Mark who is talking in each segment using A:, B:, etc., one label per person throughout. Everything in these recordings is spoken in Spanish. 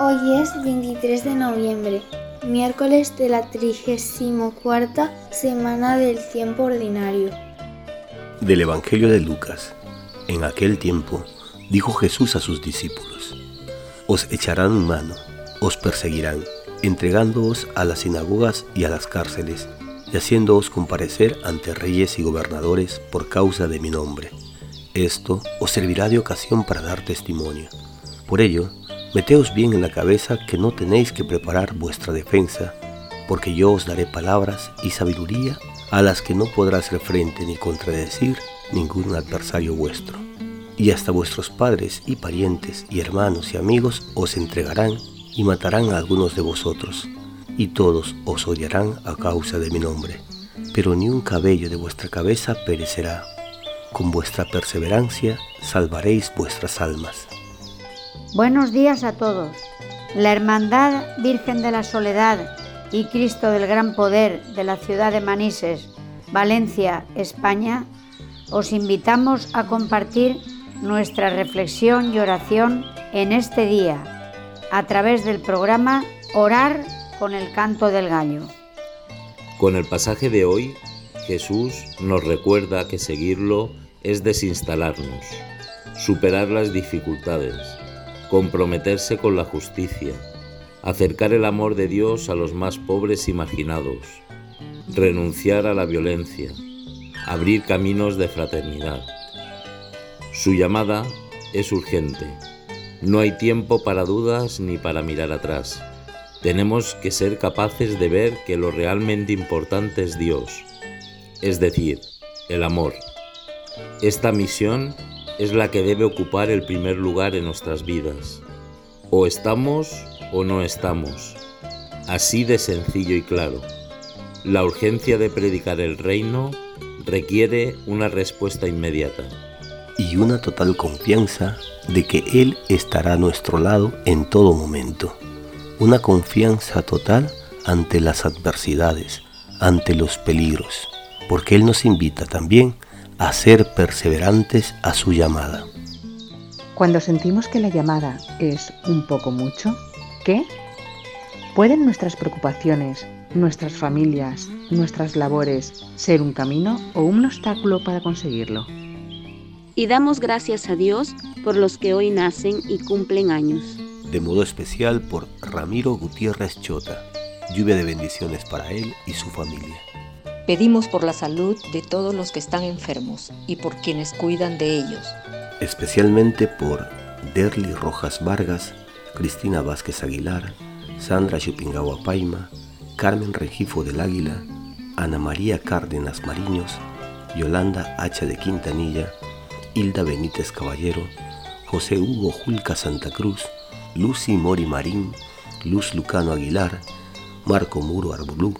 A: Hoy es 23 de noviembre, miércoles de la 34 semana del tiempo ordinario.
B: Del Evangelio de Lucas. En aquel tiempo dijo Jesús a sus discípulos, Os echarán mano, os perseguirán, entregándoos a las sinagogas y a las cárceles, y haciéndoos comparecer ante reyes y gobernadores por causa de mi nombre. Esto os servirá de ocasión para dar testimonio. Por ello, Meteos bien en la cabeza que no tenéis que preparar vuestra defensa, porque yo os daré palabras y sabiduría a las que no podrá hacer frente ni contradecir ningún adversario vuestro. Y hasta vuestros padres y parientes y hermanos y amigos os entregarán y matarán a algunos de vosotros, y todos os odiarán a causa de mi nombre. Pero ni un cabello de vuestra cabeza perecerá. Con vuestra perseverancia salvaréis vuestras almas.
C: Buenos días a todos. La Hermandad Virgen de la Soledad y Cristo del Gran Poder de la ciudad de Manises, Valencia, España, os invitamos a compartir nuestra reflexión y oración en este día a través del programa Orar con el canto del gallo.
D: Con el pasaje de hoy, Jesús nos recuerda que seguirlo es desinstalarnos, superar las dificultades, comprometerse con la justicia, acercar el amor de Dios a los más pobres y marginados, renunciar a la violencia, abrir caminos de fraternidad. Su llamada es urgente. No hay tiempo para dudas ni para mirar atrás. Tenemos que ser capaces de ver que lo realmente importante es Dios, es decir, el amor. Esta misión es la que debe ocupar el primer lugar en nuestras vidas. O estamos o no estamos. Así de sencillo y claro. La urgencia de predicar el reino requiere una respuesta inmediata.
B: Y una total confianza de que Él estará a nuestro lado en todo momento. Una confianza total ante las adversidades, ante los peligros, porque Él nos invita también a ser perseverantes a su llamada.
E: Cuando sentimos que la llamada es un poco mucho, ¿qué? ¿Pueden nuestras preocupaciones, nuestras familias, nuestras labores ser un camino o un obstáculo para conseguirlo?
F: Y damos gracias a Dios por los que hoy nacen y cumplen años.
B: De modo especial por Ramiro Gutiérrez Chota. Lluvia de bendiciones para él y su familia.
G: Pedimos por la salud de todos los que están enfermos y por quienes cuidan de ellos.
B: Especialmente por Derly Rojas Vargas, Cristina Vázquez Aguilar, Sandra Chupingawa Paima, Carmen Regifo del Águila, Ana María Cárdenas Mariños, Yolanda H. de Quintanilla, Hilda Benítez Caballero, José Hugo Julca Santa Cruz, Lucy Mori Marín, Luz Lucano Aguilar, Marco Muro Arbolú,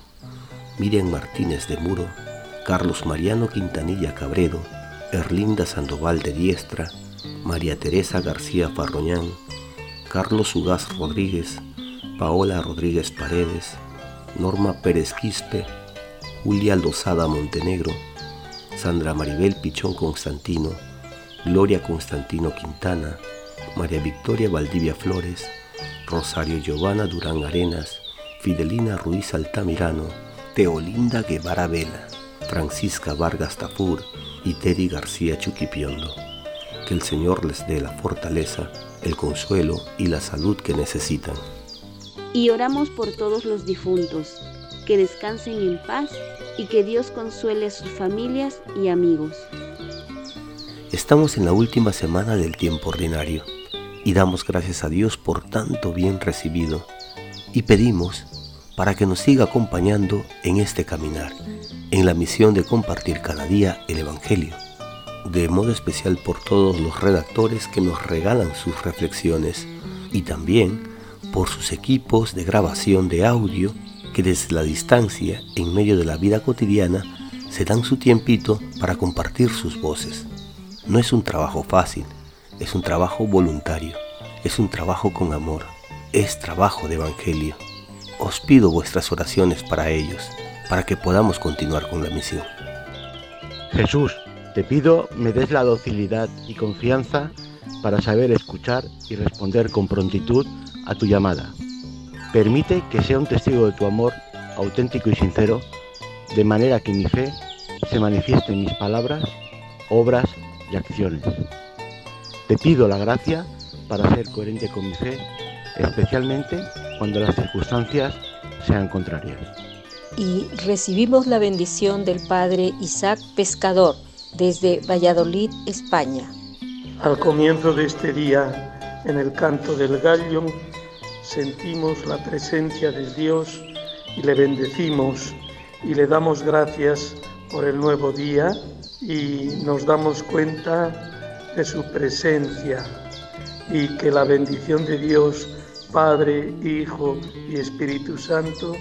B: Miriam Martínez de Muro, Carlos Mariano Quintanilla Cabredo, Erlinda Sandoval de Diestra, María Teresa García Farroñán, Carlos Ugaz Rodríguez, Paola Rodríguez Paredes, Norma Pérez Quispe, Julia Lozada Montenegro, Sandra Maribel Pichón Constantino, Gloria Constantino Quintana, María Victoria Valdivia Flores, Rosario Giovanna Durán Arenas, Fidelina Ruiz Altamirano, Teolinda Guevara Vela, Francisca Vargas Tafur y Teddy García Chuquipiondo. Que el Señor les dé la fortaleza, el consuelo y la salud que necesitan.
F: Y oramos por todos los difuntos, que descansen en paz y que Dios consuele a sus familias y amigos.
B: Estamos en la última semana del tiempo ordinario y damos gracias a Dios por tanto bien recibido y pedimos para que nos siga acompañando en este caminar, en la misión de compartir cada día el Evangelio, de modo especial por todos los redactores que nos regalan sus reflexiones y también por sus equipos de grabación de audio que desde la distancia, en medio de la vida cotidiana, se dan su tiempito para compartir sus voces. No es un trabajo fácil, es un trabajo voluntario, es un trabajo con amor, es trabajo de Evangelio os pido vuestras oraciones para ellos, para que podamos continuar con la misión.
H: Jesús, te pido me des la docilidad y confianza para saber escuchar y responder con prontitud a tu llamada. Permite que sea un testigo de tu amor auténtico y sincero, de manera que mi fe se manifieste en mis palabras, obras y acciones. Te pido la gracia para ser coherente con mi fe, especialmente cuando las circunstancias sean contrarias.
G: Y recibimos la bendición del Padre Isaac Pescador desde Valladolid, España.
I: Al comienzo de este día, en el canto del gallo, sentimos la presencia de Dios y le bendecimos y le damos gracias por el nuevo día y nos damos cuenta de su presencia y que la bendición de Dios, Padre, Hijo y Espíritu Santo,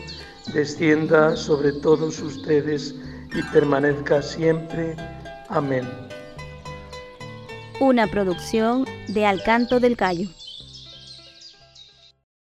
I: descienda sobre todos ustedes y permanezca siempre. Amén.
J: Una producción de Alcanto del Cayo.